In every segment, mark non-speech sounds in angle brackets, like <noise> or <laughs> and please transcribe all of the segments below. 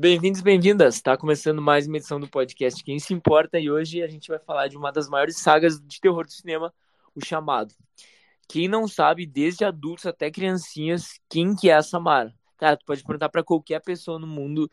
Bem-vindos, bem-vindas. Está começando mais uma edição do podcast Quem se importa e hoje a gente vai falar de uma das maiores sagas de terror do cinema, O Chamado. Quem não sabe, desde adultos até criancinhas, quem que é a Samara? Cara, tu pode perguntar para qualquer pessoa no mundo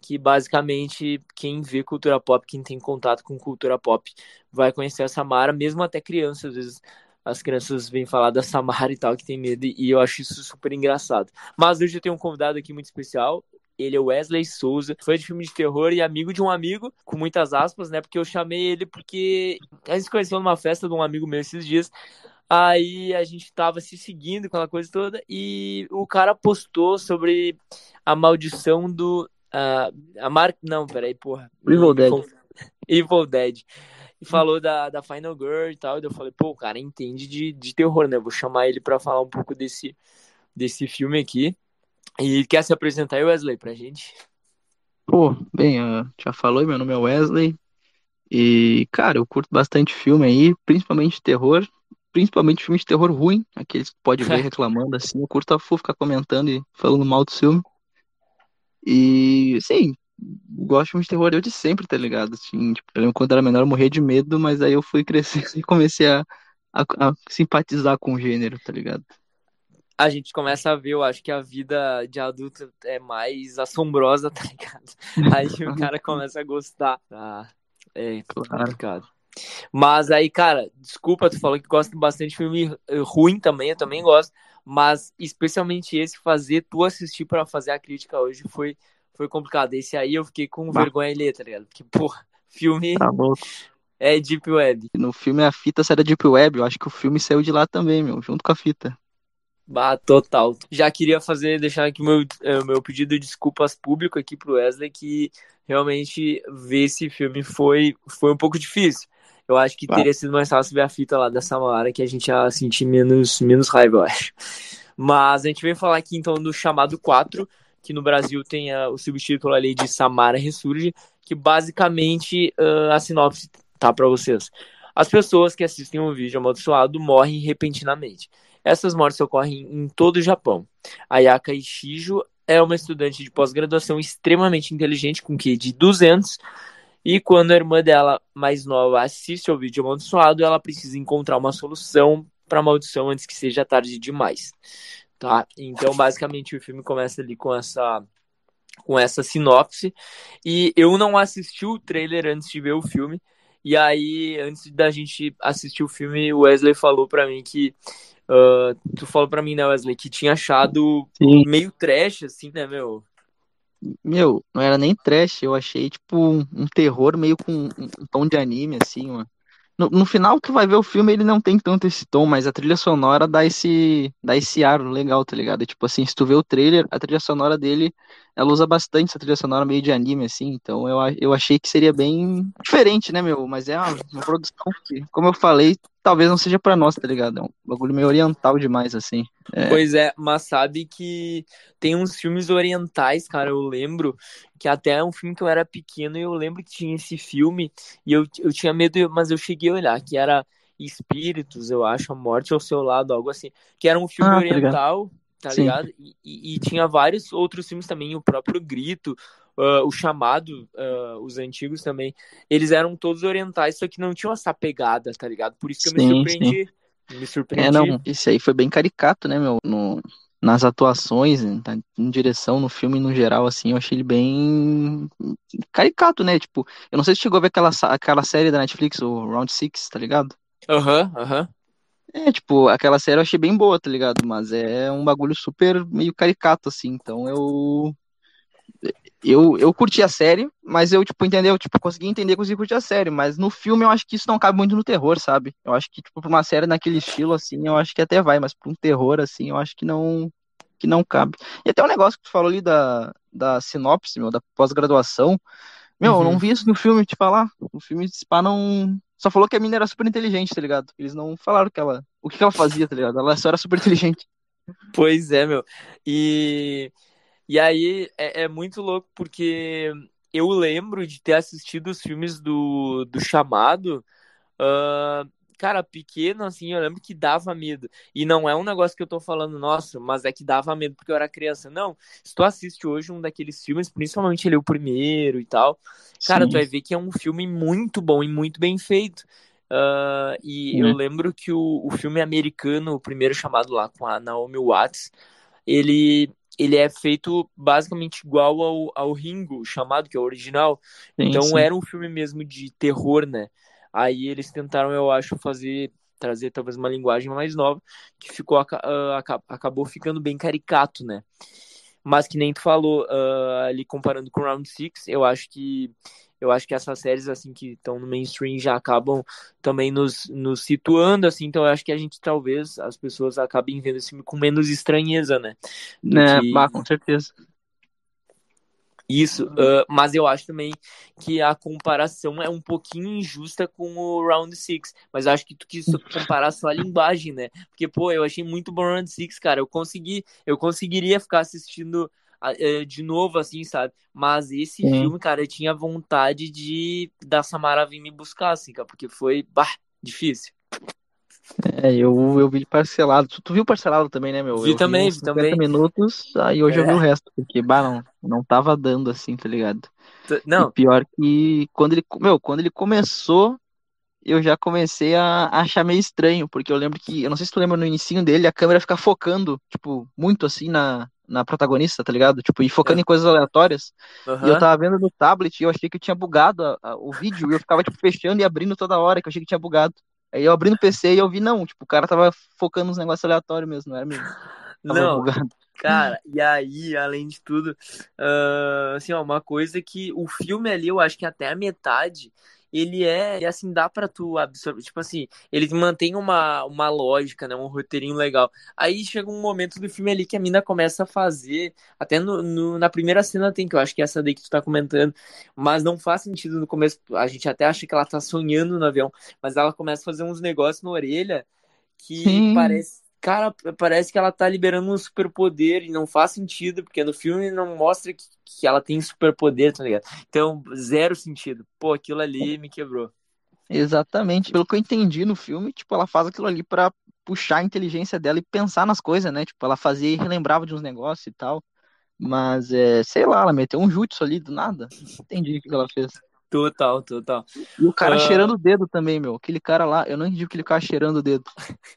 que basicamente quem vê cultura pop, quem tem contato com cultura pop, vai conhecer a Samara, mesmo até crianças, às vezes as crianças vêm falar da Samara e tal, que tem medo, e eu acho isso super engraçado. Mas hoje eu tenho um convidado aqui muito especial, ele é Wesley Souza, fã de filme de terror e amigo de um amigo, com muitas aspas, né? Porque eu chamei ele porque a gente se conheceu numa festa de um amigo meu esses dias. Aí a gente tava se seguindo, aquela coisa toda, e o cara postou sobre a maldição do. Uh, a marca. Não, peraí, porra. Evil Dead. <laughs> Evil Dead. E falou da, da Final Girl e tal. E eu falei, pô, o cara entende de, de terror, né? Vou chamar ele pra falar um pouco desse, desse filme aqui. E quer se apresentar aí, Wesley, pra gente? Pô, bem, uh, já falou, meu nome é Wesley. E, cara, eu curto bastante filme aí, principalmente terror, principalmente filme de terror ruim, aqueles que pode ver <laughs> reclamando assim. Eu curto a full ficar comentando e falando mal do filme. E, sim, gosto de filme de terror eu de sempre, tá ligado? Assim, tipo, eu lembro quando era menor eu morria de medo, mas aí eu fui <laughs> crescendo e comecei a, a, a simpatizar com o gênero, tá ligado? A gente começa a ver, eu acho que a vida de adulto é mais assombrosa, <laughs> tá ligado? Aí o cara começa a gostar. Ah, é complicado. Mas aí, cara, desculpa, tu falou que gosta bastante de filme ruim também, eu também gosto, mas especialmente esse, fazer tu assistir para fazer a crítica hoje foi, foi complicado. Esse aí eu fiquei com vergonha de ler, tá ligado? Porque, porra, filme tá é Deep Web. No filme a fita sai da Deep Web, eu acho que o filme saiu de lá também, meu, junto com a fita. Bah, total. Já queria fazer, deixar aqui meu, é, meu pedido de desculpas público aqui pro Wesley, que realmente ver esse filme foi, foi um pouco difícil. Eu acho que teria sido mais fácil ver a fita lá dessa Samara, que a gente ia sentir menos, menos raiva, eu acho. Mas a gente vem falar aqui então do chamado 4, que no Brasil tem a, o subtítulo ali de Samara Ressurge, que basicamente uh, a sinopse tá para vocês. As pessoas que assistem um vídeo amaldiçoado morrem repentinamente. Essas mortes ocorrem em todo o Japão. Ayaka Ishijo é uma estudante de pós-graduação extremamente inteligente, com QI de 200, e quando a irmã dela mais nova assiste ao vídeo amaldiçoado, ela precisa encontrar uma solução para a maldição antes que seja tarde demais. Tá? Então, basicamente, o filme começa ali com essa com essa sinopse. E eu não assisti o trailer antes de ver o filme. E aí, antes da gente assistir o filme, o Wesley falou para mim que Uh, tu falou pra mim, né, Wesley, que tinha achado Sim. meio trash, assim, né, meu? Meu, não era nem trash, eu achei, tipo, um, um terror meio com um, um, tom de anime, assim, mano. No, no, final, tu vai ver o filme, ele não tem tanto esse tom, mas a trilha sonora dá esse, dá esse ar legal, tá ligado? tipo assim, se tu vê o trailer, a trilha sonora dele, ela usa bastante essa trilha sonora meio de anime, assim, então eu, eu achei que seria bem diferente, né, meu? Mas é uma, uma produção que, como eu falei, talvez não seja para nós, tá ligado? É um bagulho meio oriental demais, assim. É. Pois é, mas sabe que tem uns filmes orientais, cara, eu lembro, que até é um filme que eu era pequeno e eu lembro que tinha esse filme e eu, eu tinha medo, mas eu cheguei a olhar, que era Espíritos, eu acho, A Morte ao Seu Lado, algo assim, que era um filme ah, tá oriental, tá ligado? Tá ligado? E, e, e, tinha vários outros filmes também, o próprio Grito, uh, o chamado, uh, os antigos também, eles eram todos orientais, só que não tinham essa pegada, tá ligado? Por isso que eu sim, me surpreendi. Sim. Me surpreendi. É, não, esse aí foi bem caricato, né, meu? No, nas atuações, né, tá, em direção, no filme no geral, assim, eu achei ele bem caricato, né? Tipo, eu não sei se chegou a ver aquela, aquela série da Netflix, o Round Six, tá ligado? Aham, uhum, aham. Uhum. É, tipo, aquela série eu achei bem boa, tá ligado? Mas é um bagulho super meio caricato, assim. Então eu eu, eu curti a série, mas eu, tipo, entendeu? Tipo, consegui entender, consegui curtir a série, mas no filme eu acho que isso não cabe muito no terror, sabe? Eu acho que, tipo, pra uma série naquele estilo, assim, eu acho que até vai, mas pra um terror, assim, eu acho que não que não cabe. E até o um negócio que tu falou ali da, da sinopse, meu, da pós-graduação, meu, uhum. eu não uhum. vi isso no filme, te falar. O filme, pá, não... Só falou que a mina era super inteligente, tá ligado? Eles não falaram que ela... o que ela fazia, tá ligado? Ela só era super inteligente. <laughs> Pois é, meu. E... E aí é, é, muito louco porque eu lembro de ter assistido os filmes do, do Chamado. Uh, cara, pequeno, assim, eu lembro que dava medo. E não é um negócio que eu tô falando, nossa, mas é que dava medo porque eu era criança. Não, se tu assiste hoje um daqueles filmes, principalmente ele o primeiro e tal, cara, Sim. tu vai ver que é um filme muito bom e muito bem feito. Uh, e eu lembro que o, o filme americano, o primeiro chamado lá com a Naomi Watts, ele, ele é feito basicamente igual ao, ao Ringo, chamado, que é o original. Sim, então sim. era um filme mesmo de terror, né? Aí eles tentaram, eu acho, fazer trazer talvez uma linguagem mais nova, que ficou uh, acabou ficando bem caricato, né? Mas que nem tu falou uh, ali comparando com Round Six, eu acho que eu acho que essas séries assim que estão no mainstream já acabam também nos, nos situando assim, então eu acho que a gente talvez as pessoas acabem vendo esse filme com menos estranheza, né? né, que... com certeza. Isso, uh, mas eu acho também que a comparação é um pouquinho injusta com o Round 6. Mas eu acho que tu quis <laughs> comparar só a linguagem, né? Porque, pô, eu achei muito bom o Round 6, cara. Eu consegui, eu conseguiria ficar assistindo de novo, assim, sabe? Mas esse Sim. filme, cara, eu tinha vontade de da Samara vir me buscar, assim, cara, porque foi, bah, difícil. É, eu, eu vi parcelado. Tu, tu viu parcelado também, né, meu? Vi eu também, vi, vi também. minutos, aí hoje é. eu vi o resto, porque, bah, não, não tava dando assim, tá ligado? Não. E pior que quando ele, meu, quando ele começou, eu já comecei a, a achar meio estranho, porque eu lembro que, eu não sei se tu lembra no início dele, a câmera fica focando, tipo, muito assim na, na protagonista, tá ligado? Tipo, e focando é. em coisas aleatórias. Uhum. E eu tava vendo no tablet e eu achei que eu tinha bugado a, a, o vídeo, e eu ficava, tipo, fechando e abrindo toda hora, que eu achei que tinha bugado. Aí eu abri no PC e eu vi, não, tipo, o cara tava focando nos negócios aleatórios mesmo, não era mesmo. <laughs> Tava não, bugado. cara, e aí, além de tudo, uh, assim, ó, uma coisa que o filme ali, eu acho que até a metade, ele é, assim, dá para tu absorver, tipo assim, ele mantém uma, uma lógica, né, um roteirinho legal. Aí chega um momento do filme ali que a mina começa a fazer, até no, no, na primeira cena tem, que eu acho que é essa daí que tu tá comentando, mas não faz sentido no começo, a gente até acha que ela tá sonhando no avião, mas ela começa a fazer uns negócios na orelha que Sim. parece cara, parece que ela tá liberando um superpoder e não faz sentido, porque no filme não mostra que, que ela tem superpoder, tá ligado? Então, zero sentido. Pô, aquilo ali me quebrou. Exatamente. Pelo que eu entendi no filme, tipo, ela faz aquilo ali para puxar a inteligência dela e pensar nas coisas, né? Tipo, ela fazia e relembrava de uns negócios e tal. Mas, é, sei lá, ela meteu um jutsu ali do nada. Entendi o que ela fez. Total, total. E o cara uh... cheirando o dedo também, meu. Aquele cara lá, eu não entendi que ele ficava cheirando o dedo,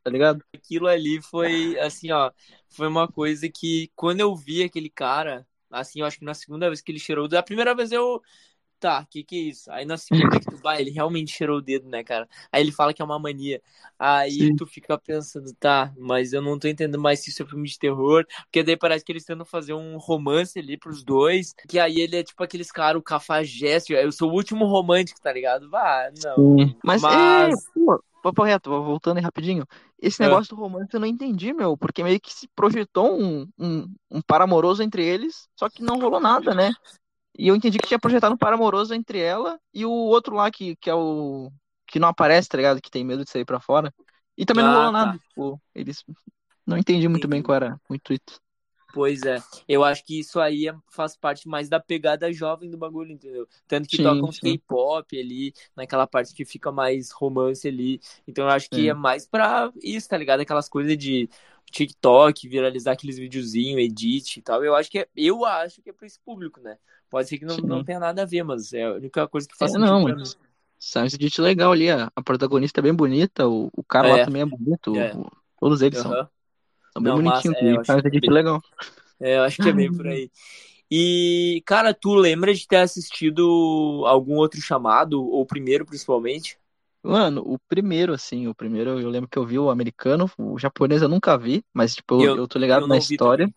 tá ligado? <laughs> Aquilo ali foi, assim, ó, foi uma coisa que quando eu vi aquele cara, assim, eu acho que na segunda vez que ele cheirou o dedo, a primeira vez eu, tá, que que é isso? Aí na segunda que tu vai, ele realmente cheirou o dedo, né, cara? Aí ele fala que é uma mania. Aí Sim. tu fica pensando, tá, mas eu não tô entendendo mais se isso é filme de terror, porque daí parece que eles tentam fazer um romance ali pros dois, que aí ele é tipo aqueles caras, o cafajeste, eu sou o último romântico, tá ligado? Vá, não. Sim. Mas, mas... É, pô, papo reto, voltando aí rapidinho. Esse é. negócio é. do romance eu não entendi, meu, porque meio que se projetou um, um, um par amoroso entre eles, só que não rolou nada, né? E eu entendi que tinha projetado um par amoroso entre ela e o outro lá, que, que é o. que não aparece, tá ligado? Que tem medo de sair pra fora. E também ah, não rolou tá. nada. Tipo, eles. Não entendi muito entendi. bem qual era o intuito. Pois é, eu acho que isso aí é, faz parte mais da pegada jovem do bagulho, entendeu? Tanto que sim, tocam K-pop ali, naquela parte que fica mais romance ali. Então eu acho que sim. é mais pra isso, tá ligado? Aquelas coisas de TikTok, viralizar aqueles videozinhos, edit e tal. Eu acho que é, eu acho que é pra esse público, né? Pode ser que não, não tenha nada a ver, mas é a única coisa que faz é, não, mas... Sai um edit legal ali, a, a protagonista é bem bonita, o, o cara é. lá também é bonito, é. O, todos eles uhum. são, são bem não, bonitinhos, é, faz um edit bem... legal. É, eu acho que é bem por aí. E, cara, tu lembra de ter assistido algum outro chamado, ou o primeiro principalmente? Mano, o primeiro, assim, o primeiro eu lembro que eu vi o americano, o japonês eu nunca vi, mas, tipo, eu, eu tô ligado eu na história.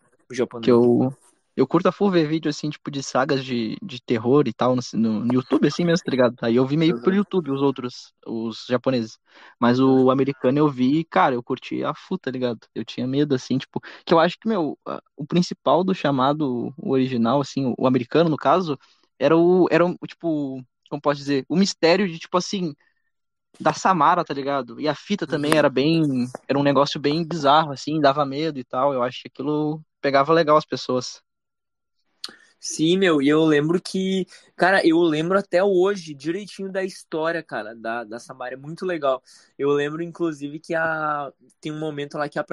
que eu, eu curto a full ver vídeo, assim, tipo, de sagas de, de terror e tal, no, no YouTube, assim mesmo, tá ligado? Aí eu vi meio por YouTube os outros, os japoneses. Mas o americano eu vi, cara, eu curti a full, tá ligado? Eu tinha medo, assim, tipo, que eu acho que, meu, o principal do chamado, o original, assim, o americano, no caso, era o, era o, tipo, como posso dizer, o mistério de, tipo, assim, da Samara, tá ligado? E a fita também era bem. Era um negócio bem bizarro, assim, dava medo e tal. Eu acho que aquilo pegava legal as pessoas. Sim, meu, e eu lembro que, cara, eu lembro até hoje direitinho da história, cara, da, da Samara, é muito legal. Eu lembro, inclusive, que a, tem um momento lá que a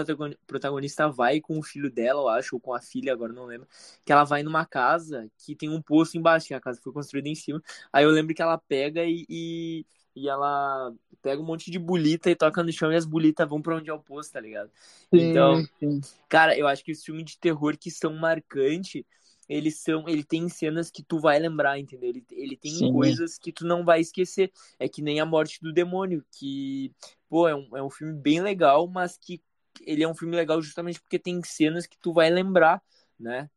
protagonista vai com o filho dela, eu acho, ou com a filha, agora não lembro, que ela vai numa casa que tem um poço embaixo, que a casa foi construída em cima. Aí eu lembro que ela pega e, e, e ela pega um monte de bolita e toca no chão e as bolitas vão pra onde é o poço, tá ligado? Sim, Então, sim. cara, eu acho que os filmes de terror que são marcantes eles são, ele tem cenas que tu vai lembrar, entendeu? Ele, ele tem Sim. coisas que tu não vai esquecer. É que nem a morte do demônio, que, pô, é um, é um filme bem legal, mas que ele é um filme legal justamente porque tem cenas que tu vai lembrar, né?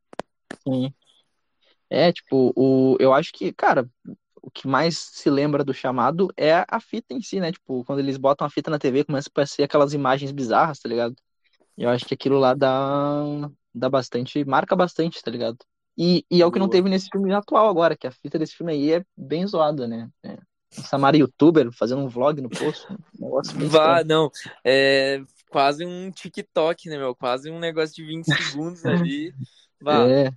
Sim. É, tipo, o, eu acho que, cara, o que mais se lembra do chamado é a fita em si, né? Tipo, quando eles botam a fita na TV, começa a aparecer aquelas imagens bizarras, tá ligado? Eu acho que aquilo lá dá, dá bastante, marca bastante, tá ligado? E, e é o que não teve nesse filme atual agora, que a fita desse filme aí é bem zoada, né? É. Samara youtuber fazendo um vlog no posto, um negócio bem Vá, não, é quase um TikTok, né, meu? Quase um negócio de 20 segundos ali. <laughs> Vá, É,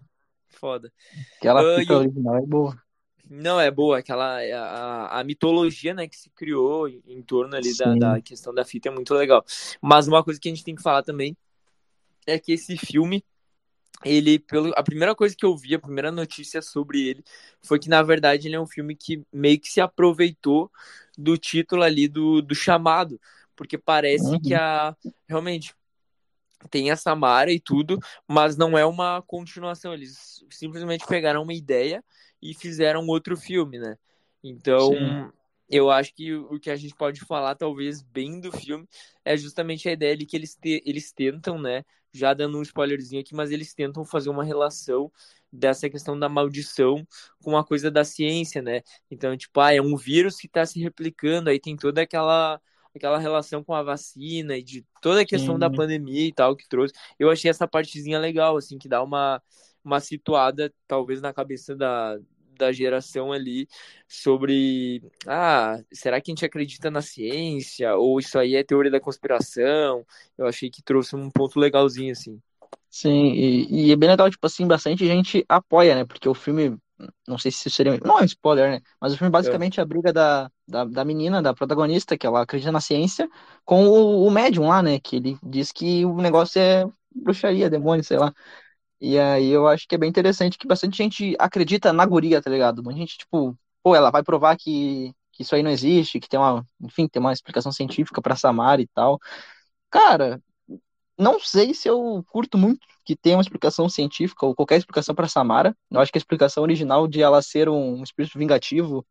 foda. aquela Ah, fita e original é boa. Não, é boa, aquela a, a mitologia, né, que se criou em, torno ali da, da questão da fita é muito legal. Mas uma coisa que a gente tem que falar também é que esse filme, ele, pelo, a primeira coisa que eu vi, a primeira notícia sobre ele, foi que, na verdade, ele é um filme que meio que se aproveitou do título ali do, do chamado, porque parece Uhum. que a, realmente, tem a Samara e tudo, mas não é uma continuação, eles simplesmente pegaram uma ideia e fizeram outro filme, né? Então, Sim. eu acho que o que a gente pode falar, talvez, bem do filme, é justamente a ideia de que eles, te, eles tentam, né? Já dando um spoilerzinho aqui, mas eles tentam fazer uma relação dessa questão da maldição com a coisa da ciência, né? Então, tipo, ah, é um vírus que está se replicando, aí tem toda aquela aquela relação com a vacina e de toda a questão da Sim. pandemia e tal que trouxe. Eu achei essa partezinha legal, assim, que dá uma, uma situada, talvez, na cabeça da, da geração ali sobre ah, será que a gente acredita na ciência? Ou isso aí é teoria da conspiração? Eu achei que trouxe um ponto legalzinho, assim. Sim, e, e é bem legal, tipo assim, bastante gente apoia, né? Porque o filme, não sei se seria. Não é um spoiler, né? Mas o filme basicamente é a briga da, da, da menina, da protagonista, que ela acredita na ciência, com o, o médium lá, né? Que ele diz que o negócio é bruxaria, demônio, sei lá. E aí eu acho que é bem interessante que bastante gente acredita na guria, tá ligado? Muita gente, tipo, pô, ela vai provar que, que isso aí não existe, que tem uma, enfim, tem uma explicação científica pra Samara e tal. Cara, não sei se eu curto muito que tenha uma explicação científica ou qualquer explicação pra Samara. Eu acho que a explicação original de ela ser um espírito vingativo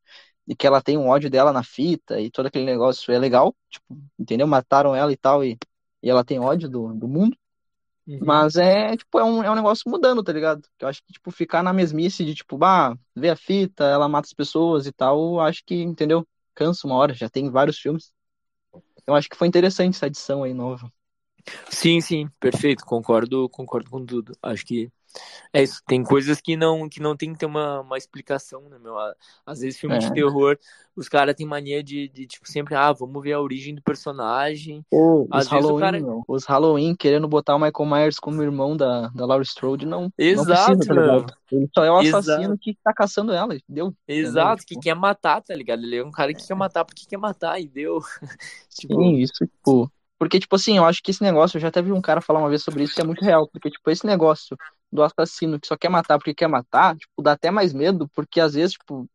e que ela tem um ódio dela na fita e todo aquele negócio é legal, tipo, entendeu? Mataram ela e tal e, e ela tem ódio do, do mundo. Uhum. Mas é, tipo, é um, é um negócio mudando, tá ligado? Eu acho que, tipo, ficar na mesmice de, tipo, bah, ver a fita, ela mata as pessoas e tal, eu acho que, entendeu? Cansa uma hora, já tem vários filmes. Eu acho que foi interessante essa edição aí nova. Sim, sim, perfeito, concordo, concordo com tudo. Acho que é isso. Tem coisas que não que não tem que ter uma, uma explicação, né, meu? Às vezes filme de É. terror, os caras têm mania de, de, tipo, sempre, ah, vamos ver a origem do personagem. Pô, Às os Halloween, cara- os Halloween querendo botar o Michael Myers como irmão da, da Laurie Strode, não, não Exato, precisa, tá? Ele só é o Exato. assassino que tá caçando ela, deu. Exato, que Tipo- quer matar, tá ligado? Ele é um cara que quer matar porque quer matar e deu. <laughs> tipo, Sim, isso, tipo. Porque, tipo assim, eu acho que esse negócio, eu já até vi um cara falar uma vez sobre isso, que é muito real. Porque, tipo, esse negócio do assassino que só quer matar porque quer matar, tipo, dá até mais medo, porque às vezes, tipo,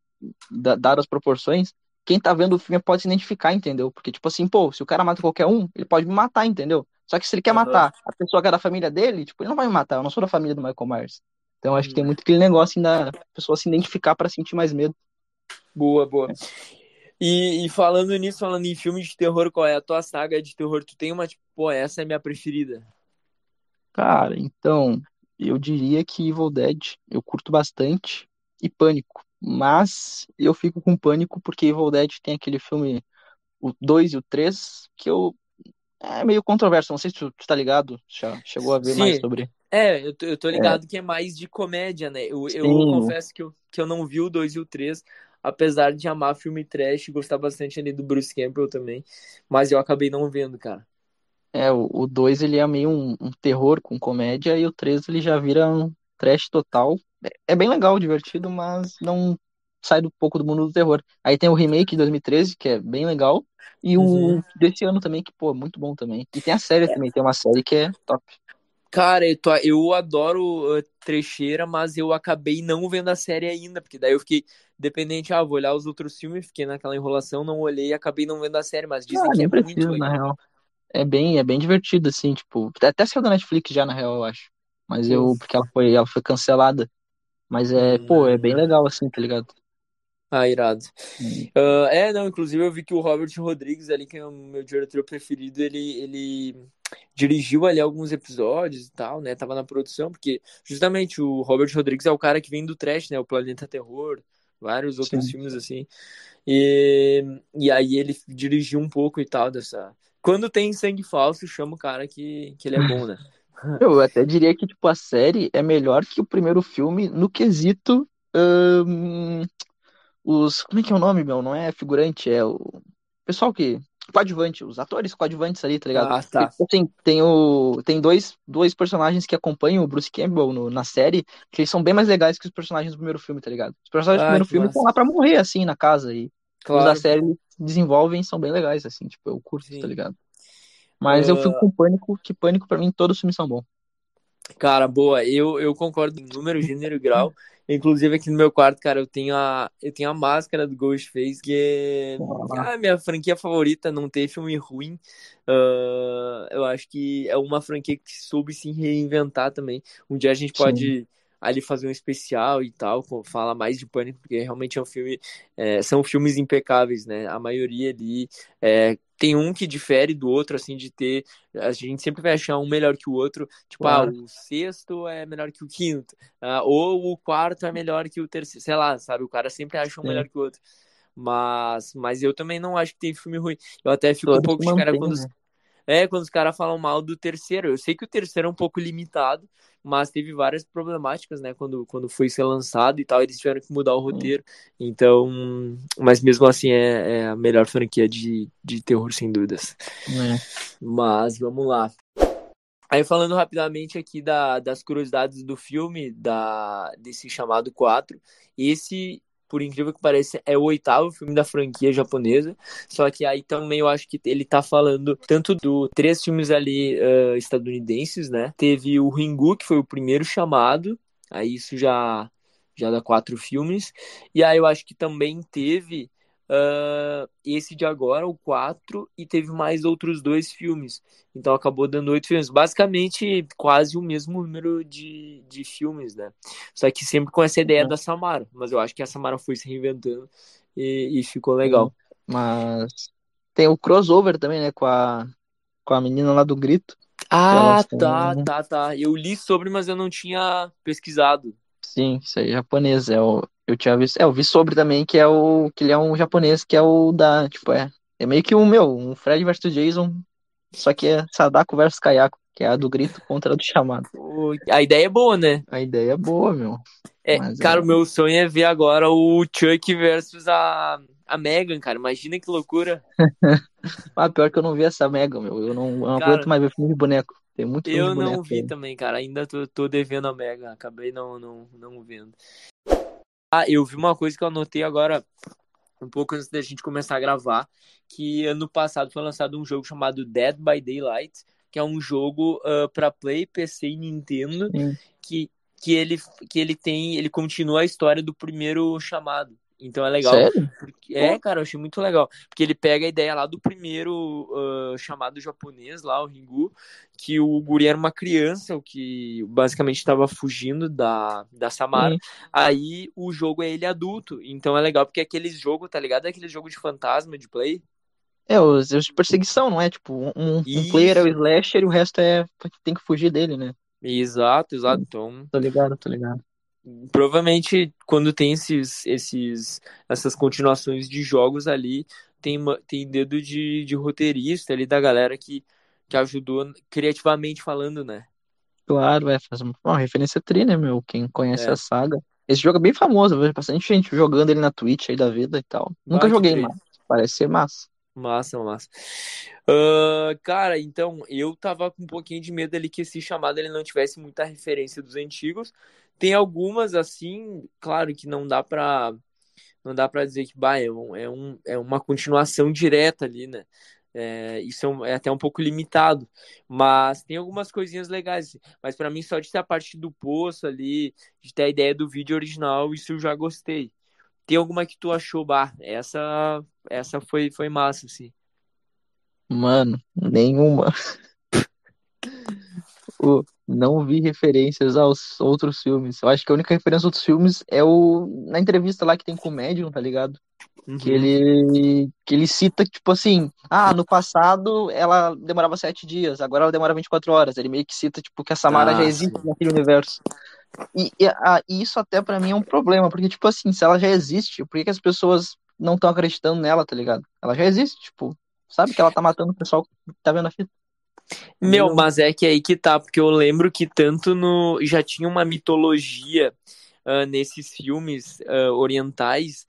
da- dadas as proporções, quem tá vendo o filme pode se identificar, entendeu? Porque, tipo assim, pô, se o cara mata qualquer um, ele pode me matar, entendeu? Só que se ele quer matar a pessoa que é da família dele, tipo, ele não vai me matar, eu não sou da família do Michael Myers. Então, acho que tem Hum. muito aquele negócio ainda, a pessoa se identificar pra sentir mais medo. boa, boa. E, e falando nisso, falando em filme de terror, qual é a tua saga de terror? Tu tem uma, tipo, pô, essa é minha preferida. Cara, então, eu diria que Evil Dead eu curto bastante e Pânico. Mas eu fico com Pânico porque Evil Dead tem aquele filme, o 2 e o 3, que eu. É meio controverso. Não sei se tu, tu tá ligado, já chegou a ver Sim. mais sobre. É, eu tô, eu tô ligado que é mais de comédia, né? Eu, eu confesso que eu, que eu não vi o 2 e o 3, apesar de amar filme trash e gostar bastante ali do Bruce Campbell também, mas eu acabei não vendo, cara. É, o 2 ele é meio um, um terror com comédia e o 3 ele já vira um trash total. é bem legal, divertido, mas não sai do pouco do mundo do terror. Aí tem o remake de 2013, que é bem legal, e Uhum. o desse ano também, que, pô, é muito bom também. E tem a série também, tem uma série que é top. Cara, eu, tô- eu adoro uh, trecheira, mas eu acabei não vendo a série ainda, porque daí eu fiquei dependente, ah, vou olhar os outros filmes, fiquei naquela enrolação, não olhei e acabei não vendo a série, mas dizem Ah, que é nem muito na real. É bem, é bem divertido, assim, tipo, até saiu da Netflix já, na real, eu acho. Mas eu, porque ela foi, ela foi cancelada. Mas é, pô, é bem hum, legal, assim, tá ligado? ah, irado. Hum, Ah, é, não, inclusive eu vi que o Robert Rodrigues ali, que é o meu diretor preferido, ele, ele dirigiu ali alguns episódios e tal, né? Tava na produção, porque justamente o Robert Rodrigues é o cara que vem do trash, né? O Planeta Terror, vários outros Sim. filmes assim. E, e aí ele dirigiu um pouco e tal dessa. Quando tem sangue falso, chama o cara que, que ele é bom, né? <laughs> Eu até diria que, tipo, a série é melhor que o primeiro filme no quesito. hum, os. Como é que é o nome, meu? Não é figurante, é o. Pessoal que. Coadjuvante, os atores coadjuvantes ali, tá ligado? Ah, tá. tipo assim, tem o. Tem dois, dois personagens que acompanham o Bruce Campbell no- na série, que eles são bem mais legais que os personagens do primeiro filme, tá ligado? Os personagens do primeiro filme estão lá pra morrer, assim, na casa. E os da Claro, série desenvolvem e são bem legais, assim, tipo, eu curto, tá sim. ligado? Mas eu fico Ah, com pânico, que pânico pra mim todos os filmes são bons. Cara, boa, eu, eu concordo em número, gênero e grau. Inclusive aqui no meu quarto, cara, eu tenho a, eu tenho a máscara do Ghostface, que é Ah, a minha franquia favorita, não tem filme ruim. Ah, eu acho que é uma franquia que soube se reinventar também. Um dia a gente Sim. Ali fazer um especial e tal, falar mais de Pânico, porque realmente é um filme, é, são filmes impecáveis, né? A maioria ali é, tem um que difere do outro, assim, de ter. A gente sempre vai achar um melhor que o outro. Tipo, ah, o sexto é melhor que o quinto. ah, ou o quarto é melhor que o terceiro. Sei lá, sabe? O cara sempre acha um Sim. melhor que o outro. Mas, mas eu também não acho que tem filme ruim. Eu até fico um Todos pouco de cara quando né? É, quando os caras falam mal do terceiro. Eu sei que o terceiro é um pouco limitado, mas teve várias problemáticas, né? Quando, quando foi ser lançado e tal, eles tiveram que mudar o roteiro. Então, mas mesmo assim é, é a melhor franquia de, de terror, sem dúvidas. É. Mas vamos lá. Aí falando rapidamente aqui da, das curiosidades do filme, da, desse chamado 4, esse, por incrível que pareça, é o oitavo filme da franquia japonesa, só que aí também eu acho que ele tá falando tanto do três filmes ali uh, estadunidenses, né? Teve o Ringu, que foi o primeiro chamado, aí isso já, já dá quatro filmes, e aí eu acho que também teve uh, esse de agora, o 4, e teve mais outros dois filmes. Então acabou dando oito filmes. Basicamente, quase o mesmo número de, de filmes, né? Só que sempre com essa ideia É. da Samara. Mas eu acho que a Samara foi se reinventando e, e ficou legal. Mas tem o crossover também, né? Com a, com a menina lá do grito. Ah, tá, tá, tá. Eu li sobre, mas eu não tinha pesquisado. Sim, isso aí é japonês. É o, eu tinha visto. É, eu vi sobre também que é o. Que ele é um japonês que é o da. Tipo, é. É meio que um meu, um Fred versus Jason. Só que é Sadako versus Kayako, que é a do grito contra a do chamado. A ideia é boa, né? A ideia é boa, meu. É, Mas cara, é. o meu sonho é ver agora o Chuck versus a, a Megan, cara. Imagina que loucura. <laughs> Ah, pior que eu não vi essa Mega, meu. Eu não, eu não aguento Cara, mais ver filme de boneco. Tem muito eu não boneco. vi aí. também, cara. Ainda tô, tô devendo a Megan. Acabei não, não, não vendo. Ah, eu vi uma coisa que eu anotei agora, um pouco antes da gente começar a gravar, que ano passado foi lançado um jogo chamado Dead by Daylight, que é um jogo uh, para Play, PC e Nintendo, Sim. que, que, ele, que ele tem, ele continua a história do primeiro chamado. Então é legal. Sério? Porque, é, cara, eu achei muito legal. Porque ele pega a ideia lá do primeiro uh, chamado japonês, lá, o Ringu, que o Guri era uma criança, o que basicamente estava fugindo da, da Samara. sim. Aí o jogo é ele adulto. Então é legal porque aquele jogo, tá ligado? É aquele jogo de fantasma de play. É, os, os de perseguição, não é? Tipo, um, um player é o slasher e o resto é tem que fugir dele, né? Exato, exato. Então, Tô ligado, tô ligado. Provavelmente quando tem esses, esses, essas continuações de jogos ali, tem, tem dedo de, de roteirista ali da galera que, que ajudou criativamente falando, né? Claro, é, faz uma, uma referência tri, né, meu? Quem conhece a É. saga. Esse jogo é bem famoso, eu vejo bastante gente jogando ele na Twitch aí da vida e tal. Nunca que joguei, mas parece ser massa. Massa, massa. Ah, cara, então eu tava com um pouquinho de medo ali que esse chamado ele não tivesse muita referência dos antigos. Tem algumas, assim, claro que não dá pra, não dá pra dizer que bah, é, um, é, um, é uma continuação direta ali, né? É, isso é, um, é, até um pouco limitado, mas tem algumas coisinhas legais. Assim. Mas para mim, só de ter a parte do poço ali, de ter a ideia do vídeo original, isso eu já gostei. Tem alguma que tu achou, bah, essa, essa foi, foi massa, assim. Mano, nenhuma. <laughs> não vi referências aos outros filmes. Eu acho que a única referência aos outros filmes é o na entrevista lá que tem com o Medium, tá ligado? Uhum. Que ele que ele cita tipo assim, ah, no passado ela demorava sete dias, agora ela demora 24 horas. Ele meio que cita tipo que a Samara ah, já existe sim. naquele universo. E, e, a, e isso até para mim é um problema, porque tipo assim, se ela já existe, por que, que as pessoas não estão acreditando nela, tá ligado? Ela já existe, tipo, sabe que ela tá matando o pessoal que tá vendo a fita. Meu, mas é que aí que tá, porque eu lembro que tanto no. Já tinha uma mitologia uh, nesses filmes uh, orientais,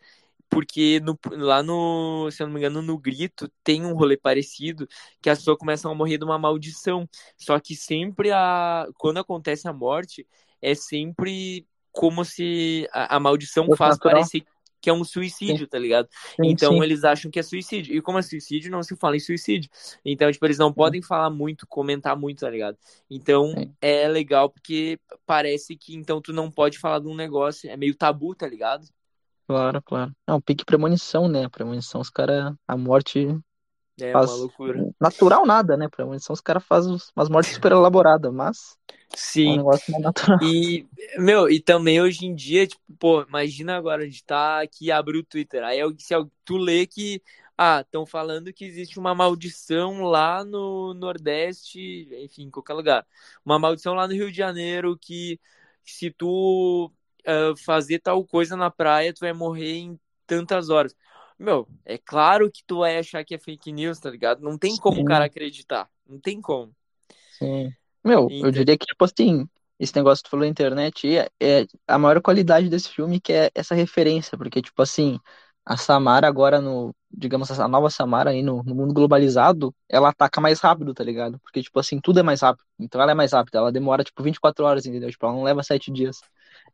porque no, lá no, se eu não me engano, no Grito tem um rolê parecido, que as pessoas começam a morrer de uma maldição. Só que sempre a. Quando acontece a morte, é sempre como se a, a maldição faz natural. parecer que é um suicídio, sim. tá ligado? Sim, então sim. eles acham que é suicídio. E como é suicídio, não se fala em suicídio. Então, tipo, eles não podem falar muito, comentar muito, tá ligado? Então é legal porque parece que então tu não pode falar de um negócio, é meio tabu, tá ligado? Claro, claro. Não, pique premonição, né? Premonição, os caras, a morte é faz... uma loucura. Natural nada, né? Premonição, os caras fazem umas mortes super elaboradas, mas Sim. É um negócio mais natural. E, meu, e também hoje em dia, tipo, pô, imagina agora a gente tá aqui abre o Twitter. Aí se tu lê que, ah, estão falando que existe uma maldição lá no Nordeste, enfim, em qualquer lugar. Uma maldição lá no Rio de Janeiro que se tu uh, fazer tal coisa na praia, tu vai morrer em tantas horas. Meu, é claro que tu vai achar que é fake news, tá ligado? Não tem como o cara acreditar. Não tem como. Sim. Meu, eu diria que, tipo assim, esse negócio que tu falou na internet é, é a maior qualidade desse filme que é essa referência, porque, tipo assim, a Samara agora no, digamos, a nova Samara aí no, no, mundo globalizado, ela ataca mais rápido, tá ligado? Porque, tipo assim, tudo é mais rápido. Então ela é mais rápida, ela demora, tipo, 24 horas, entendeu? Tipo, ela não leva 7 dias.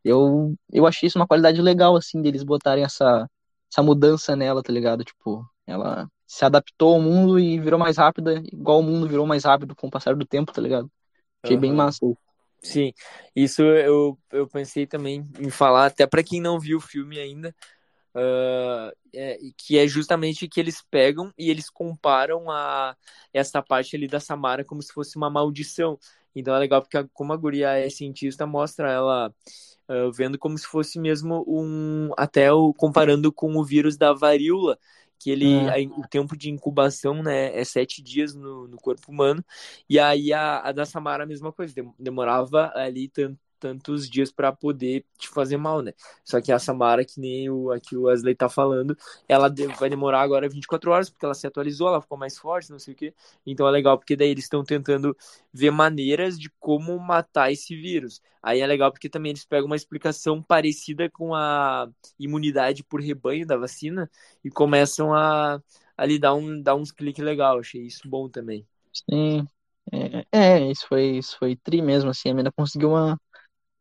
Eu, eu achei isso uma qualidade legal, assim, deles botarem essa, essa mudança nela, tá ligado? Tipo, ela se adaptou ao mundo e virou mais rápida, igual o mundo virou mais rápido com o passar do tempo, tá ligado? Achei uhum. bem massa. Sim, isso eu, eu pensei também em falar, até para quem não viu o filme ainda, uh, é, que é justamente que eles pegam e eles comparam a essa parte ali da Samara como se fosse uma maldição. Então é legal porque a, como a guria é cientista, mostra ela uh, vendo como se fosse mesmo um. Até o, comparando com o vírus da varíola, que ele é. o tempo de incubação né, é sete dias no, no corpo humano, e aí a, a da Samara a mesma coisa, demorava ali tanto tantos dias para poder te fazer mal, né? Só que a Samara, que nem o, aqui o Wesley tá falando, ela vai demorar agora 24 horas, porque ela se atualizou, ela ficou mais forte, não sei o quê. Então é legal, porque daí eles estão tentando ver maneiras de como matar esse vírus. Aí é legal porque também eles pegam uma explicação parecida com a imunidade por rebanho da vacina e começam a ali dar, um, dar uns cliques legal. Achei isso bom também. Sim, é, é, isso foi, isso foi tri mesmo, assim, a menina conseguiu uma,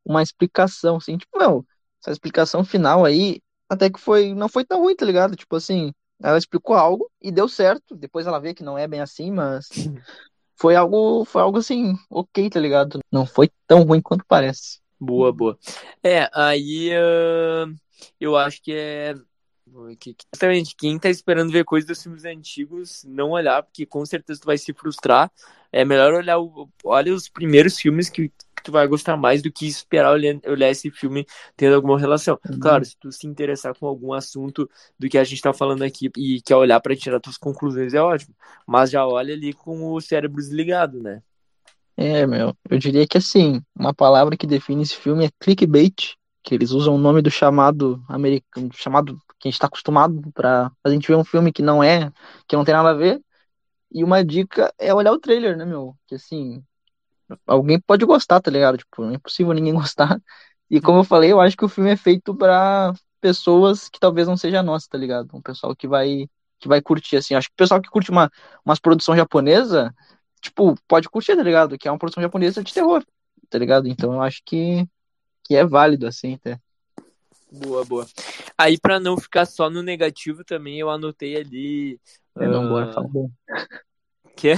uma explicação, assim, tipo, não, essa explicação final aí, até que foi, não foi tão ruim, tá ligado? Tipo assim, ela explicou algo e deu certo, depois ela vê que não é bem assim, mas <laughs> foi algo, foi algo assim, ok, tá ligado? Não foi tão ruim quanto parece. Boa, boa. É, aí uh, eu acho que é que, justamente quem tá esperando ver coisas dos filmes antigos, não olhar, porque com certeza tu vai se frustrar. É melhor olhar, o, olha os primeiros filmes que, tu vai gostar mais do que esperar olhar, olhar esse filme tendo alguma relação. Uhum. Claro, se tu se interessar com algum assunto do que a gente tá falando aqui e quer olhar para tirar tuas conclusões, é ótimo. Mas já olha ali com o cérebro desligado, né? É, meu, eu diria que assim, uma palavra que define esse filme é clickbait, que eles usam o nome do chamado americano, chamado que a gente está acostumado para a gente ver um filme que não é, que não tem nada a ver. E uma dica é olhar o trailer, né, meu? Que assim, alguém pode gostar, tá ligado? Tipo, não é impossível ninguém <laughs> gostar. E como eu falei, eu acho que o filme é feito para pessoas que talvez não seja nossa, tá ligado? Um pessoal que vai que vai curtir assim. Acho que o pessoal que curte uma umas produção japonesa, tipo, pode curtir, tá ligado? Que é uma produção japonesa de terror, tá ligado? Então eu acho que que é válido, assim, até. Boa, boa. Aí, pra não ficar só no negativo também, eu anotei ali. É, não, ah, bora falar bem. Que?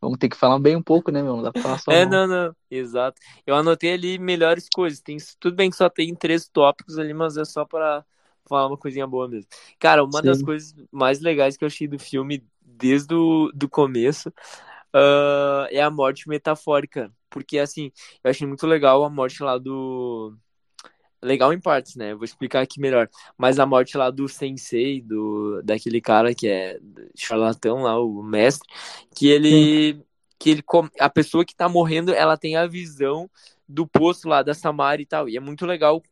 Vamos ter que falar bem um pouco, né, meu? Não dá pra falar só É, não, não, exato. Eu anotei ali melhores coisas. Tem, tudo bem que só tem três tópicos ali, mas é só pra falar uma coisinha boa mesmo. Cara, uma das Sim. coisas mais legais que eu achei do filme desde o do começo ah, é a morte metafórica. Porque, assim, eu achei muito legal a morte lá do. Legal em partes, né? Eu vou explicar aqui melhor. Mas a morte lá do sensei, do, daquele cara que é charlatão lá, o mestre, que ele. Que ele. A pessoa que tá morrendo, ela tem a visão do poço lá da Samara e tal. E é muito legal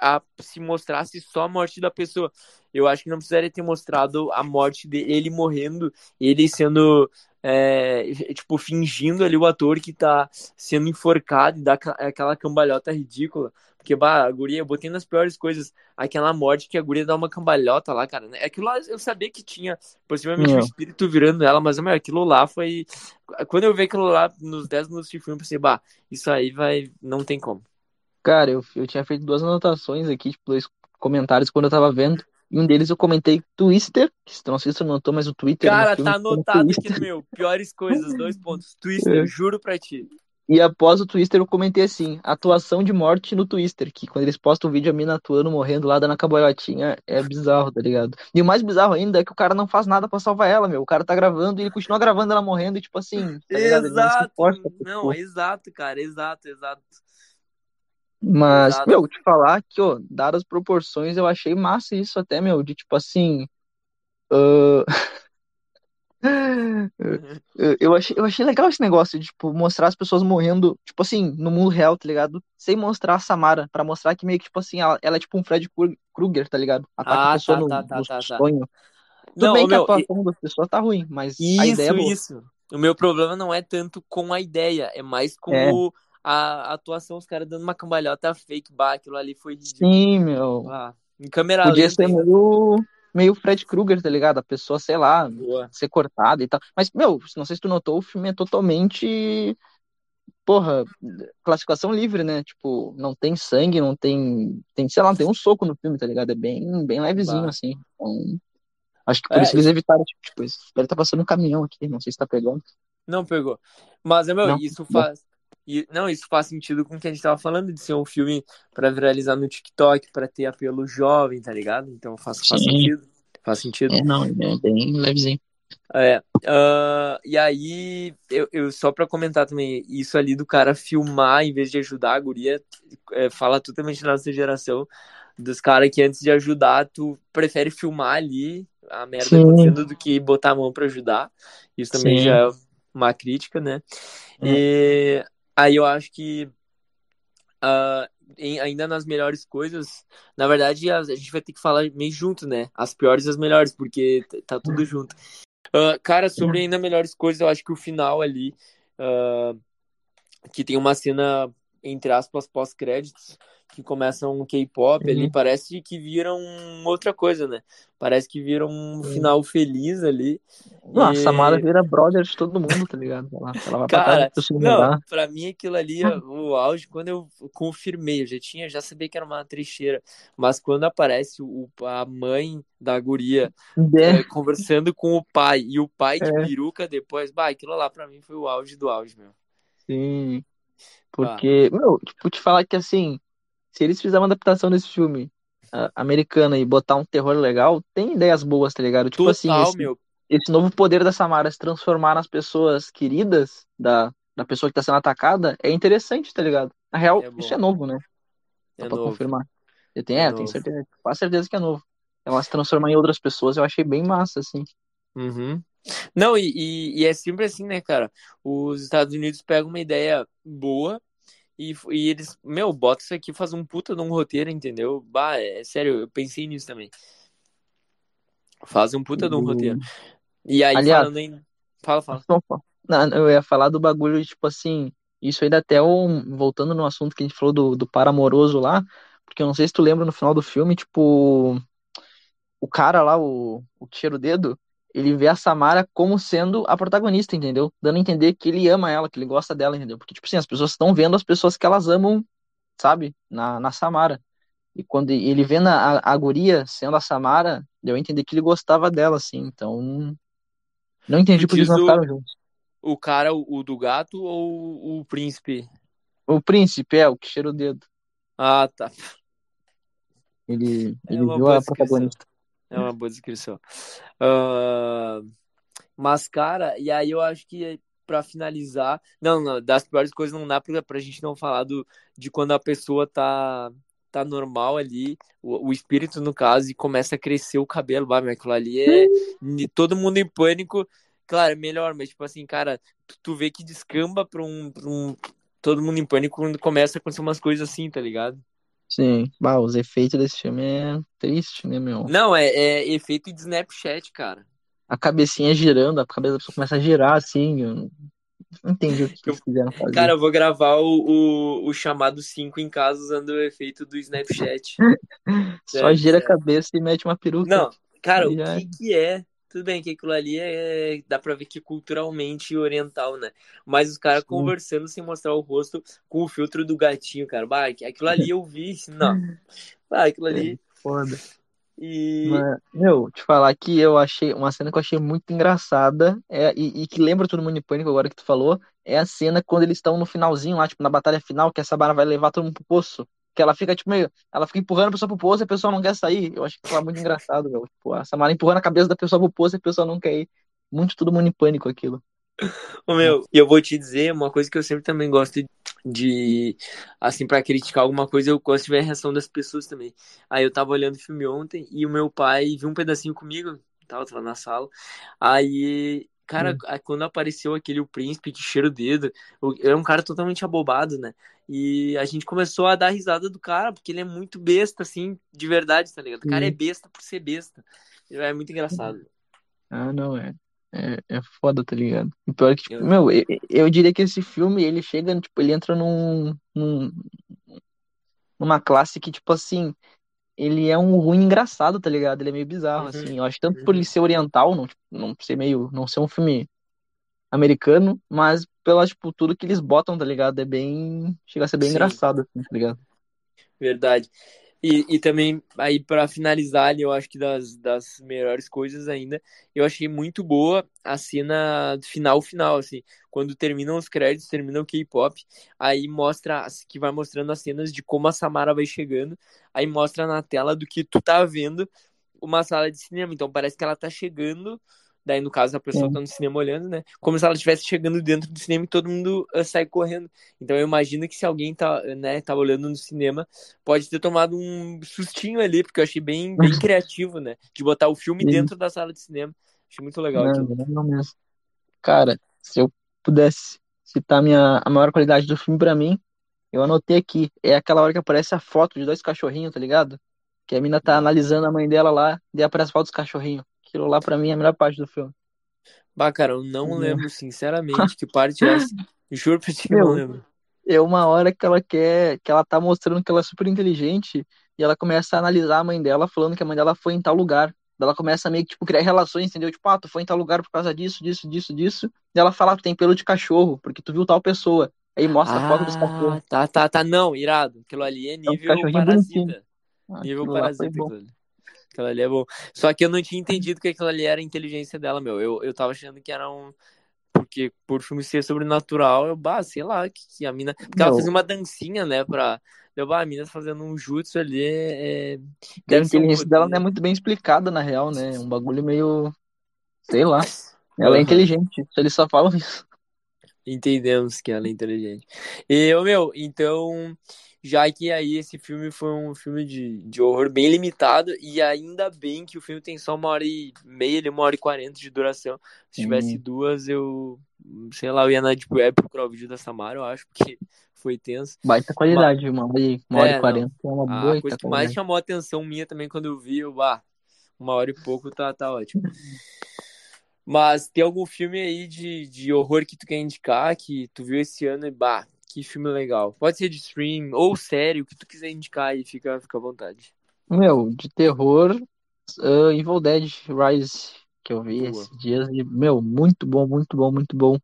a, se mostrasse só a morte da pessoa. Eu acho que não precisaria ter mostrado a morte dele morrendo, ele sendo. é, tipo, fingindo ali o ator que tá sendo enforcado e dá aquela cambalhota ridícula. Porque, bah, a guria, eu botei nas piores coisas aquela morte que a guria dá uma cambalhota lá, cara. né? Aquilo lá eu sabia que tinha possivelmente um Meu. espírito virando ela, mas, meu, aquilo lá foi. Quando eu vi aquilo lá nos 10 minutos de filme, eu pensei, bah, isso aí vai. Não tem como. Cara, eu, eu tinha feito duas anotações aqui, tipo, dois comentários quando eu tava vendo. E um deles eu comentei Twister, que não sei se notou, mas o Twitter no Cara, tá se anotado aqui no meu. Piores coisas, dois pontos. <laughs> Twister, É. juro pra ti. E após o Twister eu comentei assim, atuação de morte no Twister, que quando eles postam o vídeo a mina atuando, morrendo lá, dando a caboiotinha, é bizarro, tá ligado? E o mais bizarro ainda é que o cara não faz nada pra salvar ela, meu. O cara tá gravando e ele continua gravando ela morrendo, e tipo assim, tá Exato. Não, tipo. exato, cara. Exato, exato. Mas, Exato. meu, te falar que, ó, dadas as proporções, eu achei massa isso até, meu, de tipo assim. ah, <laughs> eu- achei, eu achei legal esse negócio de, tipo, mostrar as pessoas morrendo, tipo assim, no mundo real, tá ligado? Sem mostrar a Samara, pra mostrar que meio que, tipo assim, ela, ela é tipo um Fred Krueger, tá ligado? Ataca a Ah, pessoa tá, no, tá, tá, no tá, tá. sonho. Tudo Não, bem que a meu, e- atuação das pessoas tá ruim, mas a ideia é isso, boa. isso. O meu problema não é tanto com a ideia, é mais com É. o- a atuação, os caras dando uma cambalhota fake, bah, aquilo ali foi ridículo. Sim, meu. Ah, em câmera Podia lenta ser meio, meio Fred Krueger, tá ligado? A pessoa, sei lá, Boa. ser cortada e tal. Mas, meu, não sei se tu notou, o filme é totalmente, porra, classificação livre, né? Tipo, não tem sangue, não tem, tem, sei lá, não tem um soco no filme, tá ligado? É bem, bem levezinho, Bah. assim. Então, acho que por É, isso eles evitaram, tipo, tipo. Ele tá passando um caminhão aqui, não sei se tá pegando. Não pegou. Mas, meu, Não, isso faz. E- Não, isso faz sentido com o que a gente tava falando de ser um filme pra viralizar no TikTok, pra ter apelo jovem, tá ligado? Então faz, faz Sim. sentido. Faz sentido. É, não, é bem levezinho. É. ah, e aí, eu, eu só pra comentar também, isso ali do cara filmar em vez de ajudar a guria, é, fala totalmente na nossa geração, dos caras que antes de ajudar, tu prefere filmar ali a merda Sim. acontecendo do que botar a mão pra ajudar. Isso também Sim. já é uma crítica, né? E aí eu acho que ah, em- ainda nas melhores coisas, na verdade a, a gente vai ter que falar meio junto, né? As piores e as melhores, porque tá tudo junto. Ah, cara, sobre ainda melhores coisas, eu acho que o final ali, ah, que tem uma cena, entre aspas, pós-créditos, que começa um K-pop ali, Uhum. parece que viram outra coisa, né? Parece que viram um final feliz ali. Não, a E- Samara vira brother de todo mundo, tá ligado? Ela, ela vai Cara, pra não, pra mim aquilo ali, é o auge, quando eu confirmei, eu já tinha, já sabia que era uma trecheira, mas quando aparece o, a mãe da guria É, é, conversando com o pai e o pai de É. peruca depois, bah, aquilo lá pra mim foi o auge do auge, meu. sim. Porque, meu, tipo, te falar que assim, se eles fizerem uma adaptação desse filme ah, americana e botar um terror legal, tem ideias boas, tá ligado? Tipo assim, Total, esse, meu. esse novo poder da Samara se transformar nas pessoas queridas da, da pessoa que tá sendo atacada é interessante, tá ligado? Na real, É isso é novo, né? Só É pra novo. confirmar. Eu tenho, É é, tenho certeza, quase certeza que é novo. Ela se transformar em outras pessoas, eu achei bem massa, assim. Uhum. Não, e, e, e é sempre assim, né, cara? Os Estados Unidos pegam uma ideia boa e, e eles, meu, bota isso aqui, faz um puta de um roteiro, entendeu? Bah, é, sério, eu pensei nisso também. Faz um puta de um O- roteiro. E aí, Aliás- falando. Fala, fala. Não, eu ia falar do bagulho, tipo assim, isso ainda até um, voltando no assunto que a gente falou do, do par amoroso lá, porque eu não sei se tu lembra no final do filme, tipo, o cara lá, o, o cheira o dedo, ele vê a Samara como sendo a protagonista, entendeu? Dando a entender que ele ama ela, que ele gosta dela, entendeu? Porque, tipo assim, as pessoas estão vendo as pessoas que elas amam sabe? Na, na Samara. E quando ele vê na, a, a guria sendo a Samara, deu a entender que ele gostava dela, assim. Então, não entendi Tu porque eles não ficaram juntos. O cara, o, o do gato ou o príncipe? O príncipe é o que cheira o dedo. Ah, tá. Ele, É ele uma viu a protagonista. É uma boa descrição. Ah, mas, cara, e aí eu acho que pra finalizar. Não, não, das piores coisas não dá pra, pra gente não falar do, de quando a pessoa tá, tá normal ali, o, o espírito no caso, e começa a crescer o cabelo. Bah, meu, aquilo ali é. Todo mundo em pânico. Claro, é melhor, mas tipo assim, cara, tu, tu vê que descamba pra um, pra um. Todo mundo em pânico quando começa a acontecer umas coisas assim, tá ligado? Sim. Bah, os efeitos desse filme é triste, né, meu? Não, é, é efeito de Snapchat, cara. A cabecinha girando, a cabeça da pessoa começa a girar, assim. Eu não entendi o que, que eles quiseram fazer. Cara, eu vou gravar o, o, o chamado 5 em casa usando o efeito do Snapchat. <laughs> Só sério, gira a sério. cabeça e mete uma peruca. Não, cara, o que que é? Tudo bem que aquilo ali é. Dá pra ver que é culturalmente oriental, né? Mas os caras conversando sem mostrar o rosto com o filtro do gatinho, cara. Bah, aquilo ali eu vi. Não. <laughs> Bah, aquilo ali. Foda. E. Mas, meu, te falar que eu achei uma cena que eu achei muito engraçada é, e, e que lembra todo mundo em pânico agora que tu falou, é a cena quando eles estão no finalzinho lá, tipo, na batalha final, que a Sabara vai levar todo mundo pro poço. Que ela fica, tipo, meio. Ela fica empurrando a pessoa pro poço e a pessoa não quer sair. Eu acho que foi muito engraçado, meu. Tipo, a Samara empurrando a cabeça da pessoa pro poço e a pessoa não quer ir. Muito todo mundo em pânico aquilo. Ô, meu, e eu vou te dizer uma coisa que eu sempre também gosto de, assim, pra criticar alguma coisa, eu gosto de ver a reação das pessoas também. Aí eu tava olhando o filme ontem e o meu pai viu um pedacinho comigo, tava, tava na sala. Aí, cara, Hum. quando apareceu aquele o príncipe que cheira o dedo, era um cara totalmente abobado, né? E a gente começou a dar risada do cara, porque ele é muito besta, assim, de verdade, tá ligado? O cara é Sim. besta por ser besta. É muito engraçado. <laughs> Ah, não, é. É, é foda, tá ligado? E pior que, tipo, Eu- meu, eu, eu diria que esse filme, ele chega, tipo, ele entra num, num, numa classe que, tipo assim, ele é um ruim engraçado, tá ligado? Ele é meio bizarro, Uhum, assim. Eu acho tanto por uhum. ele ser oriental, não, tipo, não ser meio, não ser um filme americano, mas pela, tipo, tudo que eles botam, tá ligado? É bem, chega a ser bem Sim. engraçado, assim, tá ligado? Verdade. E, e também, aí para finalizar ali, eu acho que das, das melhores coisas ainda, eu achei muito boa a cena final, final, assim, quando terminam os créditos, termina o K-pop, aí mostra, que vai mostrando as cenas de como a Samara vai chegando, aí mostra na tela do que tu tá vendo uma sala de cinema, então parece que ela tá chegando, daí no caso a pessoa Sim. tá no cinema olhando, né, como se ela estivesse chegando dentro do cinema e todo mundo uh, sai correndo. Então eu imagino que se alguém tá, né, tá olhando no cinema, pode ter tomado um sustinho ali, porque eu achei bem, bem <laughs> criativo, né? De botar o filme Sim. dentro da sala de cinema. Achei muito legal Não, aquilo. não, mesmo. Cara, se eu pudesse citar minha, a maior qualidade do filme pra mim, eu anotei aqui. É aquela hora que aparece a foto de dois cachorrinhos, tá ligado? Que a mina tá analisando a mãe dela lá, daí aparece a foto dos cachorrinhos. Aquilo lá pra mim é a melhor parte do filme. Bah, cara, eu não Uhum. lembro, sinceramente, que parte é essa. <laughs> Juro pra ti que eu não lembro. é uma hora que ela quer, que ela tá mostrando que ela é super inteligente e ela começa a analisar a mãe dela, falando que a mãe dela foi em tal lugar. Ela começa a meio que, tipo, criar relações, entendeu? Tipo, ah, tu foi em tal lugar por causa disso, disso, disso, disso. E ela fala que tem pelo de cachorro, porque tu viu tal pessoa. Aí mostra a foto dos cachorros. Ah, tá, tá, tá. Não, irado. Aquilo ali é É um nível cachorrinho bonitinho. parasita. Nível lá foi parasita. Aquilo ali. É bom. Só que eu não tinha entendido que aquilo ali era a inteligência dela, meu. Eu, eu tava achando que era um. Porque por filme ser sobrenatural, eu, bah, sei lá, que, que a mina. Porque ela Meu, fazia uma dancinha, né? Pra. Eu, bah, a mina fazendo um jutsu ali. É... a Deve um inteligência dela não é muito bem explicada, na real, né? É um bagulho meio. Sei lá. Ela é inteligente. Eles só falam isso. Entendemos que ela é inteligente. E, meu, então, já que aí esse filme foi um filme de, de horror bem limitado, e ainda bem que o filme tem só uma hora e meia, ele, uma hora e quarenta de duração. Se tivesse duas, eu, sei lá, eu ia na Deep Web procurar o vídeo da Samara, eu acho, porque <laughs> foi tenso. Baita Mas, qualidade. Hora e, uma hora é, e não. quarenta é uma A boa coisa que mais qualidade. chamou a atenção minha também quando eu vi, eu, bah, uma hora e pouco tá, tá ótimo. <laughs> Mas tem algum filme aí de, de horror que tu quer indicar, que tu viu esse ano e bah, que filme legal. Pode ser de stream ou série, o que tu quiser indicar aí, fica, fica à vontade. Meu, de terror, uh, Evil Dead Rise, que eu vi Boa. esses dias. E, meu, muito bom, muito bom, muito bom.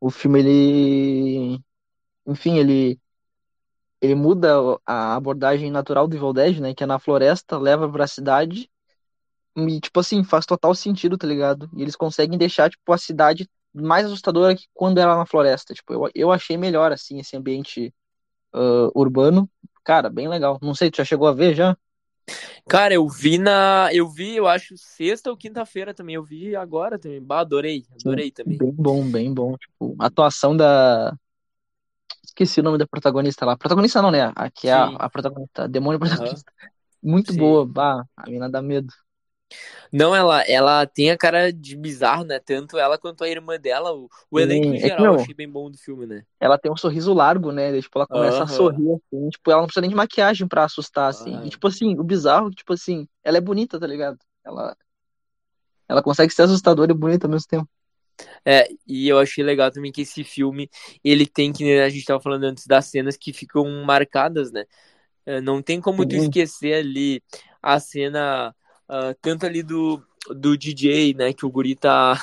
O filme, ele. Enfim, ele. ele muda a abordagem natural do Evil Dead, né? Que é na floresta, leva pra cidade. E, tipo assim, faz total sentido, tá ligado? E eles conseguem deixar, tipo, a cidade mais assustadora que quando era na floresta. Tipo, eu, eu achei melhor, assim, esse ambiente uh, urbano. Cara, bem legal. Não sei, tu já chegou a ver já? Cara, eu vi na. Eu vi, eu acho, sexta ou quinta-feira também. Eu vi agora também. Bah, adorei, adorei também. Bem bom, bem bom. Tipo, a atuação da. Esqueci o nome da protagonista lá. Protagonista não, né? Aqui é a, a protagonista, a demônio protagonista. Uhum. Muito Sim. boa, bah, a mina dá medo. Não, ela, ela tem a cara de bizarro, né? Tanto ela quanto a irmã dela. O, o elenco em geral é que, eu achei bem bom do filme, né? Ela tem um sorriso largo, né? Tipo, ela começa uhum. a sorrir, assim. Tipo, ela não precisa nem de maquiagem pra assustar, assim. Uhum. E, tipo assim, o bizarro, tipo assim, ela é bonita, tá ligado? Ela, ela consegue ser assustadora e bonita ao mesmo tempo. É, e eu achei legal também que esse filme, ele tem que, a gente tava falando antes das cenas que ficam marcadas, né? É, não tem como Sim. tu esquecer ali a cena uh, tanto ali do, do DJ, né, que o guri tá,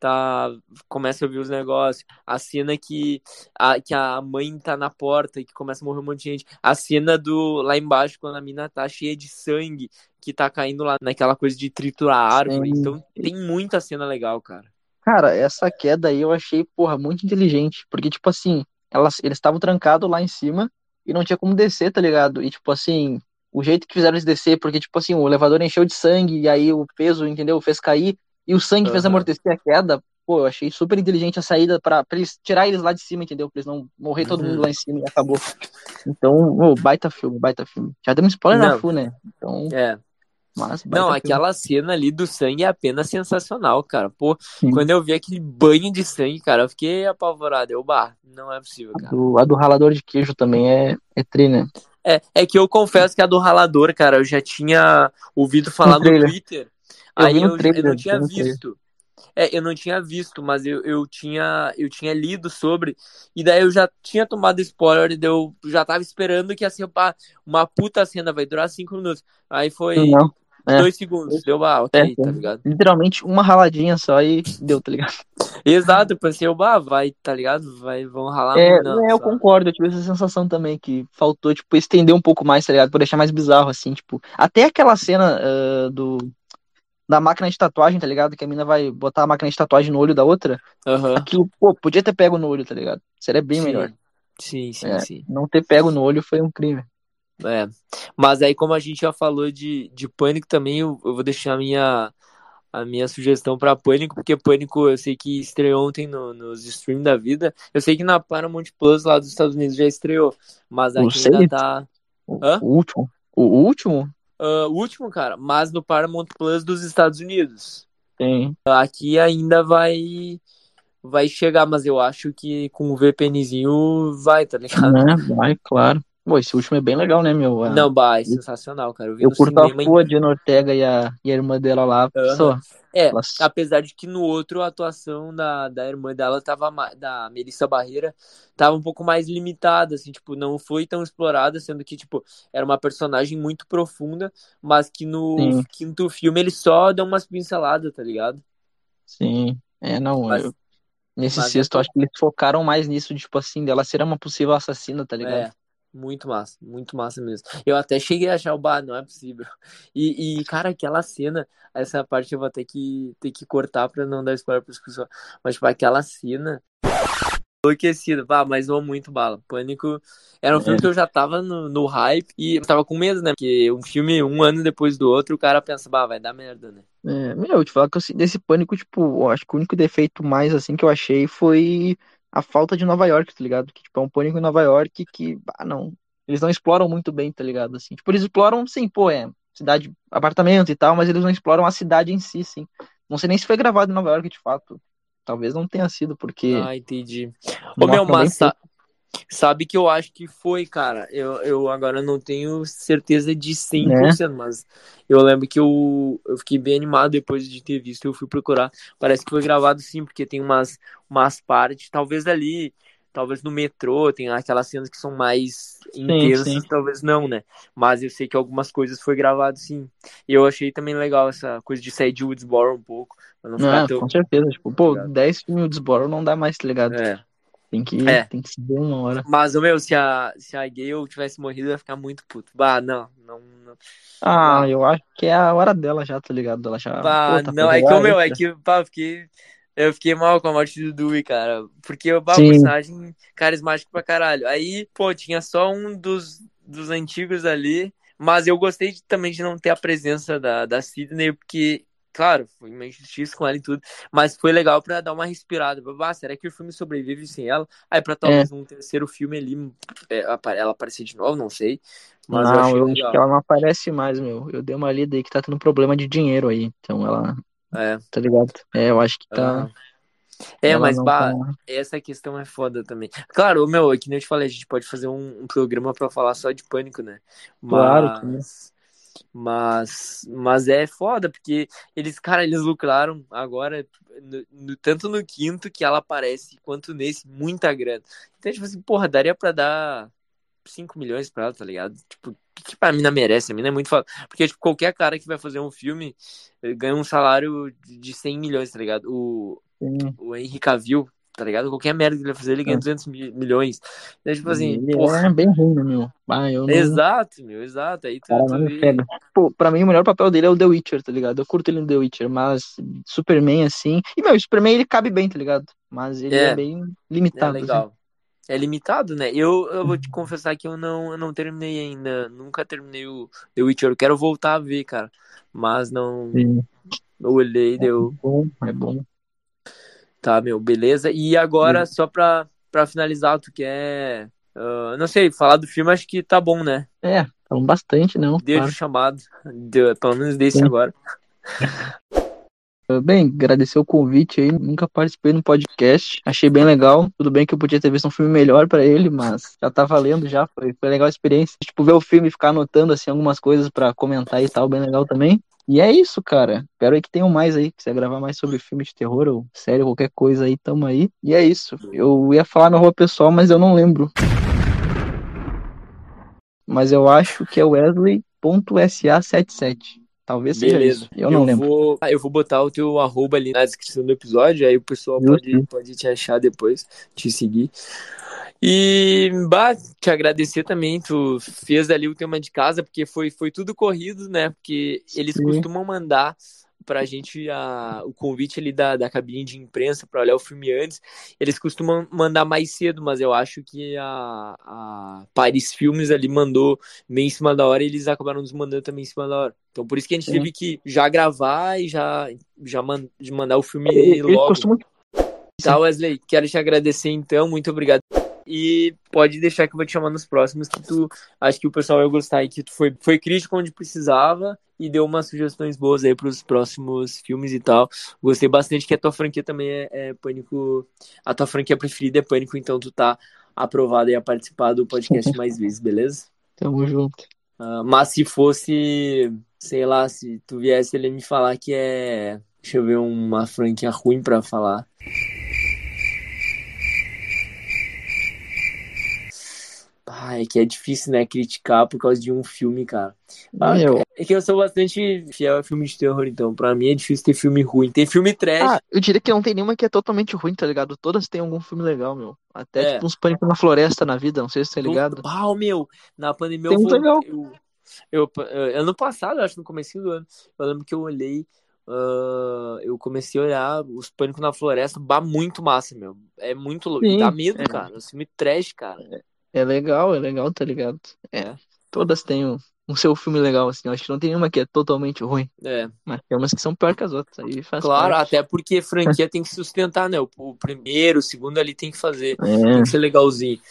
tá começa a ouvir os negócios, a cena que a, que a mãe tá na porta e que começa a morrer um monte de gente, a cena do lá embaixo quando a mina tá cheia de sangue, que tá caindo lá naquela coisa de triturar a árvore, Sim. então tem muita cena legal, cara. Cara, essa queda aí eu achei, porra, muito inteligente, porque tipo assim, elas, eles estavam trancados lá em cima e não tinha como descer, tá ligado? E tipo assim, o jeito que fizeram eles descer, porque, tipo assim, o elevador encheu de sangue, e aí o peso, entendeu? Fez cair, e o sangue uhum. fez amortecer a queda. Pô, eu achei super inteligente a saída pra, pra eles tirar eles lá de cima, entendeu? Pra eles não morrer todo mundo lá em cima e acabou. Então, oh, baita filme, baita filme. Já demos spoiler não. na FU, né? Então. É. Mas, não, aquela cena ali do sangue é apenas sensacional, cara. Pô, Sim. quando eu vi aquele banho de sangue, cara, eu fiquei apavorado. Eu, bah, não é possível, cara. A do, a do ralador de queijo também é, é tri, né? É, é que eu confesso que a do ralador, cara, eu já tinha ouvido falar no, Twitter. Eu aí eu, trailer, eu, não tinha visto. É, eu não tinha visto, mas eu, eu, tinha, eu tinha lido sobre, e daí eu já tinha tomado spoiler, e eu já tava esperando que assim, opa, uma puta cena vai durar cinco minutos. Aí foi não, é. dois segundos, deu ah, ok, é, tá ligado? Literalmente uma raladinha só e deu, tá ligado? <laughs> Exato, eu pensei, bah, vai, tá ligado? Vai, vão ralar é, não, é, eu concordo, eu tive essa sensação também que faltou, tipo, estender um pouco mais, tá ligado? Por deixar mais bizarro, assim, tipo. Até aquela cena uh, do. Da máquina de tatuagem, tá ligado? Que a mina vai botar a máquina de tatuagem no olho da outra. Uhum. Aquilo, pô, podia ter pego no olho, tá ligado? Seria bem sim. melhor. Sim, sim, é, sim. Não ter pego no olho foi um crime. É. Mas aí, como a gente já falou de, de pânico também, eu, eu vou deixar a minha a minha sugestão para Pânico, porque Pânico eu sei que estreou ontem no, nos streams da vida. Eu sei que na Paramount Plus lá dos Estados Unidos já estreou, mas aqui ainda tá. Hã? O último? O último? Uh, o último, cara, mas no Paramount Plus dos Estados Unidos. Sim. Aqui ainda vai vai chegar, mas eu acho que com o VPNzinho vai, tá ligado? É, vai, claro. Pô, esse último é bem legal, né, meu? A... Não, bah, é sensacional, cara. Eu, eu curto a Fua de Ortega e a, e a irmã dela lá. Uhum. Só. É, Elas... apesar de que no outro a atuação da, da irmã dela tava, da Melissa Barreira, tava um pouco mais limitada, assim, tipo, não foi tão explorada, sendo que, tipo, era uma personagem muito profunda, mas que no Sim. quinto filme ele só dá umas pinceladas, tá ligado? Sim, é, não, mas, eu... Nesse mas sexto, é... acho que eles focaram mais nisso, tipo assim, dela ser uma possível assassina, tá ligado? É. Muito massa, muito massa mesmo. Eu até cheguei a achar o bar, não é possível. E, e, cara, aquela cena, essa parte eu vou ter que, ter que cortar pra não dar spoiler pros pessoas. Mas, tipo, aquela cena. Enlouquecido, pá, mas vou muito bala. Pânico era um filme que eu já tava no, no hype e tava com medo, né? Porque um filme, um ano depois do outro, o cara pensa, bah, vai dar merda, né? É, meu, te falar que assim, desse pânico, tipo, eu acho que o único defeito mais assim que eu achei foi a falta de Nova York, tá ligado? Que, tipo, é um pânico em Nova York que, ah, não. Eles não exploram muito bem, tá ligado? Assim, tipo, eles exploram, sim, pô, é cidade, apartamento e tal, mas eles não exploram a cidade em si, sim. Não sei nem se foi gravado em Nova York, de fato. Talvez não tenha sido, porque. Ah, entendi. Ô, meu, mas sabe que eu acho que foi, cara. Eu, eu agora não tenho certeza de 100%, né? mas eu lembro que eu, eu fiquei bem animado depois de ter visto. Eu fui procurar. Parece que foi gravado sim, porque tem umas, umas partes, talvez ali, talvez no metrô, tem aquelas cenas que são mais intensas, talvez não, né? Mas eu sei que algumas coisas foi gravado sim. E eu achei também legal essa coisa de sair de Woodsboro um pouco. Pra não ficar ah, tão... Com certeza, tipo, pô, 10 filmes Woodsboro não dá mais, tá ligado? É. Tem que, É. tem que se ver uma hora. Mas, meu, se a, se a Gale tivesse morrido, eu ia ficar muito puto. Bah, não, não, não. Ah, Bah. eu acho que é a hora dela já, tá ligado? Ela já. Bah, tá não, é que, meu, é que, pá, eu fiquei, eu fiquei mal com a morte do Dewey, cara. Porque o personagem carismático pra caralho. Aí, pô, tinha só um dos, dos antigos ali. Mas eu gostei de- também de não ter a presença da, da Sidney, porque, claro, foi uma injustiça com ela e tudo. Mas foi legal pra dar uma respirada. Bah, será que o filme sobrevive sem ela? Aí, pra talvez um terceiro filme ali, é, ela aparecer de novo, não sei. Mas eu não, eu legal. acho que ela não aparece mais, meu. Eu dei uma lida aí que tá tendo problema de dinheiro aí. Então ela, É. tá ligado? É, eu acho que tá. aham. É, ela mas bah, tá- essa questão é foda também. Claro, meu, é que nem eu te falei, a gente pode fazer um, um programa pra falar só de pânico, né? Claro que Mas, mas, é foda, porque eles, cara, eles lucraram agora, no- no- tanto no quinto que ela aparece, quanto nesse, muita grana. Então, tipo assim, porra, daria pra dar 5 milhões pra ela, tá ligado? Tipo, o que, que a mina merece? A mina é muito foda. Porque, tipo, qualquer cara que vai fazer um filme eh, ganha um salário de 100 milhões, tá ligado? O, Sim. o Henry Cavill, tá ligado? Qualquer merda que ele vai fazer, ele ganha É. 200 mi- milhões. Então, tipo assim, Ele porra. é bem ruim, né, meu? Ah, não. Exato, meu, exato. Aí tu, Cara, tu me. Pô, pra mim o melhor papel dele é o The Witcher, tá ligado? Eu curto ele no The Witcher, mas Superman, assim. E, meu, o Superman ele cabe bem, tá ligado? Mas ele é, É. bem É limitado. assim. legal. É limitado, né? Eu, eu vou te confessar que eu não, eu não terminei ainda. Nunca terminei o The Witcher. Eu quero voltar a ver, cara. Mas não. Sim. Eu olhei, É deu. bom, é bom. Tá, meu, beleza. E agora, só pra, pra finalizar, tu quer. ah, não sei, falar do filme, acho que tá bom, né? É, falam bastante, não. Deu claro. de chamado. Deu, pelo menos desse Sim. agora. <laughs> Bem, agradecer o convite aí. Nunca participei no podcast. Achei bem legal. Tudo bem que eu podia ter visto um filme melhor pra ele, mas já tá valendo já. Foi, foi legal a experiência. Tipo, ver o filme e ficar anotando assim algumas coisas pra comentar e tal, bem legal também. E é isso, cara. Espero aí que tenham mais aí. Quiser gravar mais sobre filme de terror ou série, qualquer coisa aí, tamo aí. E é isso. Eu ia falar meu rua pessoal, mas eu não lembro. Mas eu acho que é Wesley.sa77. Talvez seja Beleza. isso. Eu não lembro. Vou, ah, eu vou botar o teu arroba ali na descrição do episódio, aí o pessoal pode, pode te achar depois, te seguir. E, bah, te agradecer também, tu fez ali o tema de casa, porque foi, foi tudo corrido, né? Porque eles Sim. costumam mandar pra gente a, o convite ali da, da cabine de imprensa pra olhar o filme antes. Eles costumam mandar mais cedo, mas eu acho que a, a Paris Filmes ali mandou meio em cima da hora e eles acabaram nos mandando também em cima da hora. Então por isso que a gente Sim. teve que já gravar e já, já man, de mandar o filme Eles logo. costumam Tá, Wesley, quero te agradecer então, muito obrigado. E pode deixar que eu vou te chamar nos próximos, que tu acho que o pessoal vai gostar e que tu foi, foi crítico onde precisava e deu umas sugestões boas aí pros próximos filmes e tal. Gostei bastante que a tua franquia também é, é Pânico. A tua franquia preferida é Pânico, então tu tá aprovado aí a participar do podcast <laughs> mais vezes, beleza? Tamo junto. Ah, mas se fosse, sei lá, se tu viesse ele me falar que é. Deixa eu ver uma franquia ruim pra falar. Ah, é que é difícil, né, criticar por causa de um filme, cara. Ah, Meu, É que eu sou bastante fiel a filme de terror, então pra mim é difícil ter filme ruim. Tem filme trash, ah, eu diria que não tem nenhuma que é totalmente ruim, tá ligado? Todas têm algum filme legal, meu. Até É. tipo uns pânico na floresta na vida, não sei se tá ligado. Pau, meu, na pandemia Tem eu, vou, legal. eu, eu, eu- ano passado, acho, no começo do ano, eu lembro que eu olhei, ah, eu comecei a olhar os Pânico na Floresta, bah, muito massa, meu. É muito louco. Dá medo, é. cara. É um filme trash, cara. É legal, é legal, tá ligado? É. É. Todas têm um, um seu filme legal, assim. Eu acho que não tem nenhuma que é totalmente ruim. É, Mas tem umas que são pior que as outras. Aí faz claro, parte. até porque franquia tem que sustentar, né? O, o primeiro, o segundo ali tem que fazer, <laughs> É. tem que ser legalzinho.